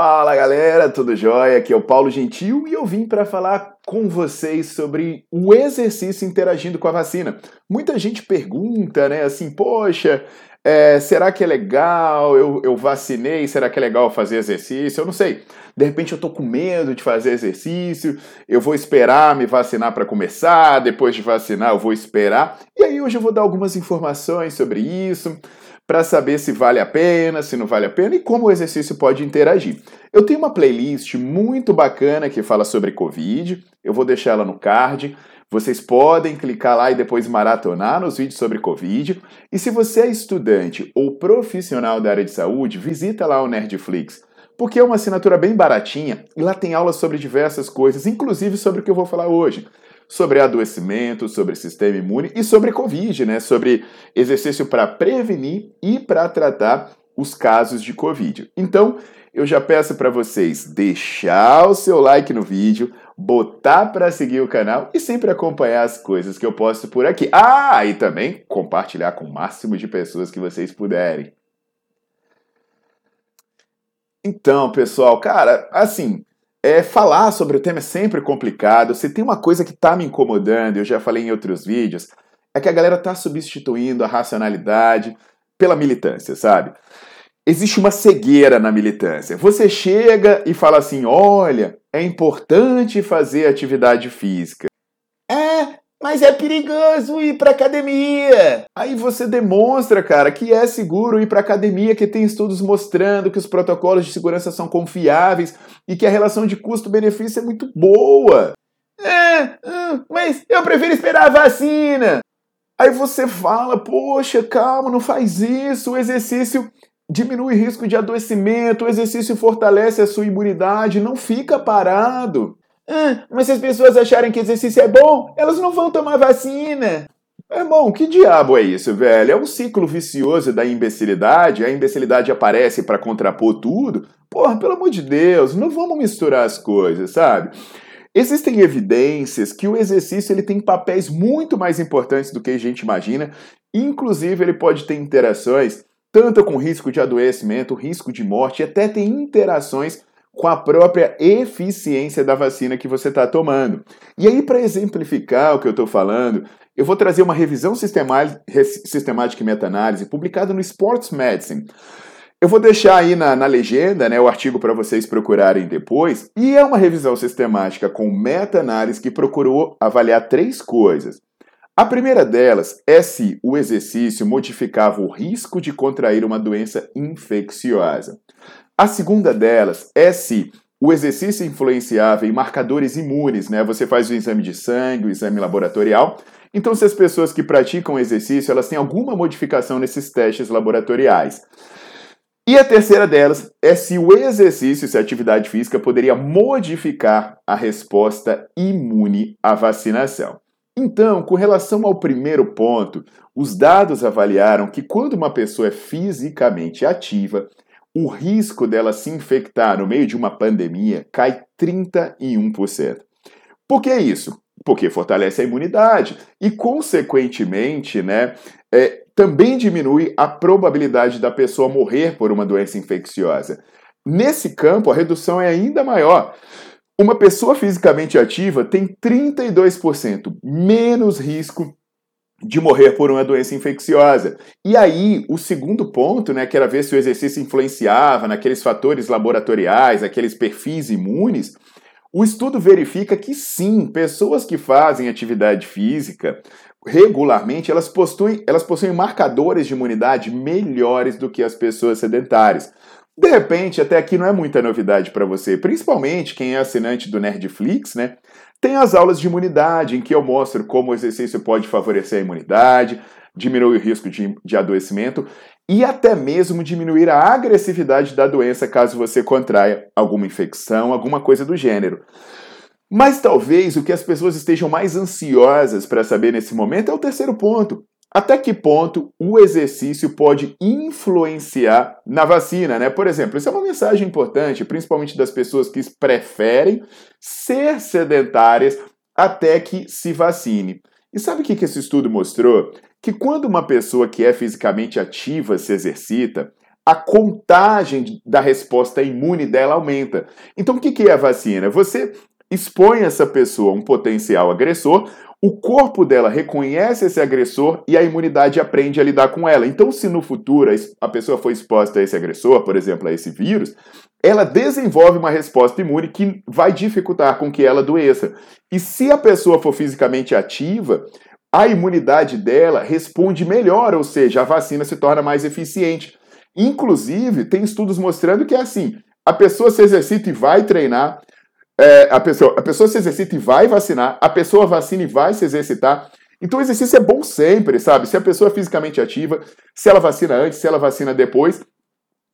Fala galera, tudo jóia? Aqui é o Paulo Gentil e eu vim para falar com vocês sobre o exercício interagindo com a vacina. Muita gente pergunta, né, assim, poxa, é, será que é legal? Eu, eu vacinei, será que é legal fazer exercício? Eu não sei. De repente eu tô com medo de fazer exercício, eu vou esperar me vacinar para começar, depois de vacinar eu vou esperar. E aí hoje eu vou dar algumas informações sobre isso para saber se vale a pena, se não vale a pena e como o exercício pode interagir. Eu tenho uma playlist muito bacana que fala sobre Covid, eu vou deixar ela no card. Vocês podem clicar lá e depois maratonar nos vídeos sobre Covid. E se você é estudante ou profissional da área de saúde, visita lá o Nerdflix, porque é uma assinatura bem baratinha e lá tem aulas sobre diversas coisas, inclusive sobre o que eu vou falar hoje sobre adoecimento, sobre sistema imune e sobre Covid, né? Sobre exercício para prevenir e para tratar os casos de Covid. Então, eu já peço para vocês deixar o seu like no vídeo, botar para seguir o canal e sempre acompanhar as coisas que eu posto por aqui. Ah, e também compartilhar com o máximo de pessoas que vocês puderem. Então, pessoal, cara, assim, é, falar sobre o tema é sempre complicado. Se tem uma coisa que está me incomodando, eu já falei em outros vídeos, é que a galera está substituindo a racionalidade pela militância, sabe? Existe uma cegueira na militância. Você chega e fala assim: olha, é importante fazer atividade física. É, mas é perigoso ir para academia. Aí você demonstra, cara, que é seguro ir para academia, que tem estudos mostrando que os protocolos de segurança são confiáveis e que a relação de custo-benefício é muito boa. É, mas eu prefiro esperar a vacina. Aí você fala, poxa, calma, não faz isso. O exercício diminui o risco de adoecimento, o exercício fortalece a sua imunidade, não fica parado. Ah, mas se as pessoas acharem que exercício é bom, elas não vão tomar vacina. É bom, que diabo é isso, velho? É um ciclo vicioso da imbecilidade, a imbecilidade aparece para contrapor tudo. Porra, pelo amor de Deus, não vamos misturar as coisas, sabe? Existem evidências que o exercício ele tem papéis muito mais importantes do que a gente imagina, inclusive ele pode ter interações tanto com risco de adoecimento, risco de morte, e até tem interações com a própria eficiência da vacina que você está tomando. E aí, para exemplificar o que eu estou falando, eu vou trazer uma revisão sistemática e meta-análise publicada no Sports Medicine. Eu vou deixar aí na, na legenda né, o artigo para vocês procurarem depois, e é uma revisão sistemática com meta-análise que procurou avaliar três coisas. A primeira delas é se o exercício modificava o risco de contrair uma doença infecciosa. A segunda delas é se o exercício influenciava em marcadores imunes, né? Você faz o exame de sangue, o exame laboratorial. Então, se as pessoas que praticam exercício, elas têm alguma modificação nesses testes laboratoriais. E a terceira delas é se o exercício, se a atividade física poderia modificar a resposta imune à vacinação. Então, com relação ao primeiro ponto, os dados avaliaram que quando uma pessoa é fisicamente ativa, o risco dela se infectar no meio de uma pandemia cai 31%. Por que isso? Porque fortalece a imunidade e, consequentemente, né, é, também diminui a probabilidade da pessoa morrer por uma doença infecciosa. Nesse campo, a redução é ainda maior. Uma pessoa fisicamente ativa tem 32% menos risco de morrer por uma doença infecciosa. E aí, o segundo ponto, né, que era ver se o exercício influenciava naqueles fatores laboratoriais, aqueles perfis imunes, o estudo verifica que sim, pessoas que fazem atividade física regularmente, elas possuem, elas possuem marcadores de imunidade melhores do que as pessoas sedentárias. De repente, até aqui não é muita novidade para você, principalmente quem é assinante do Nerdflix, né? Tem as aulas de imunidade, em que eu mostro como o exercício pode favorecer a imunidade, diminuir o risco de, de adoecimento e até mesmo diminuir a agressividade da doença caso você contraia alguma infecção, alguma coisa do gênero. Mas talvez o que as pessoas estejam mais ansiosas para saber nesse momento é o terceiro ponto. Até que ponto o exercício pode influenciar na vacina, né? Por exemplo, isso é uma mensagem importante, principalmente das pessoas que preferem ser sedentárias até que se vacine. E sabe o que esse estudo mostrou? Que quando uma pessoa que é fisicamente ativa se exercita, a contagem da resposta imune dela aumenta. Então, o que é a vacina? Você expõe essa pessoa a um potencial agressor, o corpo dela reconhece esse agressor e a imunidade aprende a lidar com ela. Então, se no futuro a pessoa foi exposta a esse agressor, por exemplo, a esse vírus, ela desenvolve uma resposta imune que vai dificultar com que ela doeça. E se a pessoa for fisicamente ativa, a imunidade dela responde melhor, ou seja, a vacina se torna mais eficiente. Inclusive, tem estudos mostrando que é assim: a pessoa se exercita e vai treinar, é, a, pessoa, a pessoa se exercita e vai vacinar, a pessoa vacina e vai se exercitar. Então o exercício é bom sempre, sabe? Se a pessoa é fisicamente ativa, se ela vacina antes, se ela vacina depois,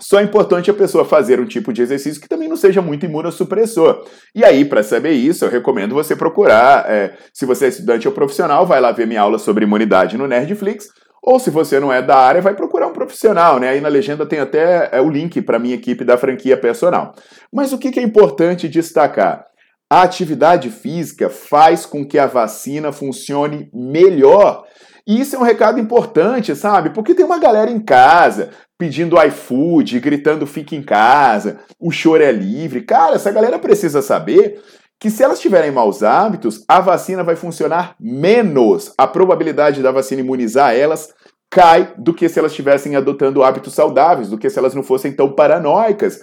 só é importante a pessoa fazer um tipo de exercício que também não seja muito imunossupressor. E aí, para saber isso, eu recomendo você procurar. É, se você é estudante ou profissional, vai lá ver minha aula sobre imunidade no Nerdflix. Ou se você não é da área, vai procurar profissional, né? Aí na legenda tem até é, o link para minha equipe da franquia personal. Mas o que, que é importante destacar? A atividade física faz com que a vacina funcione melhor. E isso é um recado importante, sabe? Porque tem uma galera em casa pedindo iFood, gritando fique em casa, o choro é livre. Cara, essa galera precisa saber que se elas tiverem maus hábitos, a vacina vai funcionar menos. A probabilidade da vacina imunizar elas cai do que se elas estivessem adotando hábitos saudáveis, do que se elas não fossem tão paranoicas.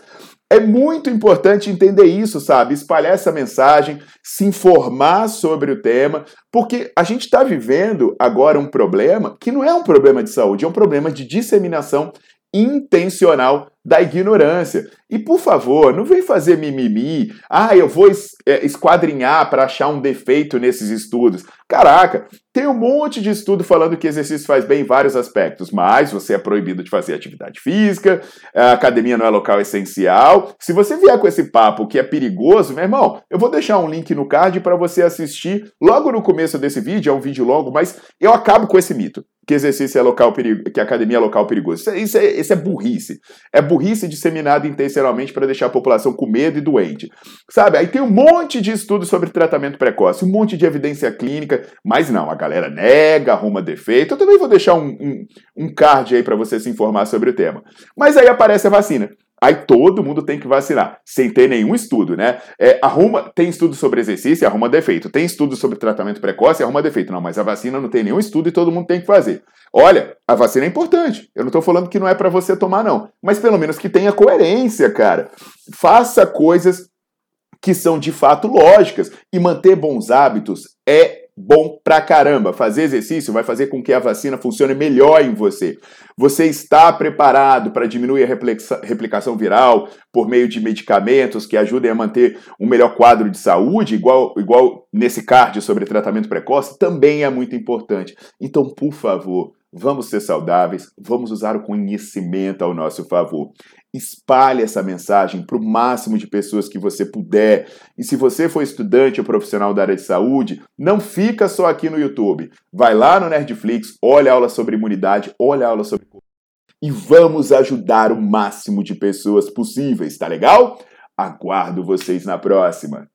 É muito importante entender isso, sabe? Espalhar essa mensagem, se informar sobre o tema, porque a gente está vivendo agora um problema que não é um problema de saúde, é um problema de disseminação intencional da ignorância. E por favor, não vem fazer mimimi. Ah, eu vou é, esquadrinhar para achar um defeito nesses estudos. Caraca, tem um monte de estudo falando que exercício faz bem em vários aspectos, mas você é proibido de fazer atividade física, a academia não é local essencial. Se você vier com esse papo que é perigoso, meu irmão, eu vou deixar um link no card para você assistir logo no começo desse vídeo, é um vídeo longo, mas eu acabo com esse mito que exercício é local perigo, que academia é local perigoso. Isso, é, isso, é, isso é burrice. É burrice disseminada intencionalmente para deixar a população com medo e doente. Sabe? Aí tem um monte de estudos sobre tratamento precoce, um monte de evidência clínica, mas não, a galera nega, arruma defeito. Eu também vou deixar um, um, um card aí para você se informar sobre o tema. Mas aí aparece a vacina. Aí todo mundo tem que vacinar, sem ter nenhum estudo, né? É, arruma, tem estudo sobre exercício, arruma defeito. Tem estudo sobre tratamento precoce, arruma defeito. Não, mas a vacina não tem nenhum estudo e todo mundo tem que fazer. Olha, a vacina é importante. Eu não estou falando que não é para você tomar, não. Mas pelo menos que tenha coerência, cara. Faça coisas que são de fato lógicas. E manter bons hábitos é bom pra caramba. Fazer exercício vai fazer com que a vacina funcione melhor em você. Você está preparado para diminuir a replicação viral por meio de medicamentos que ajudem a manter um melhor quadro de saúde, igual, igual nesse card sobre tratamento precoce, também é muito importante. Então, por favor, Vamos ser saudáveis, vamos usar o conhecimento ao nosso favor. Espalhe essa mensagem para o máximo de pessoas que você puder. E se você for estudante ou profissional da área de saúde, não fica só aqui no YouTube. Vai lá no Nerdflix, olha a aula sobre imunidade, olha a aula sobre e vamos ajudar o máximo de pessoas possíveis, tá legal? Aguardo vocês na próxima.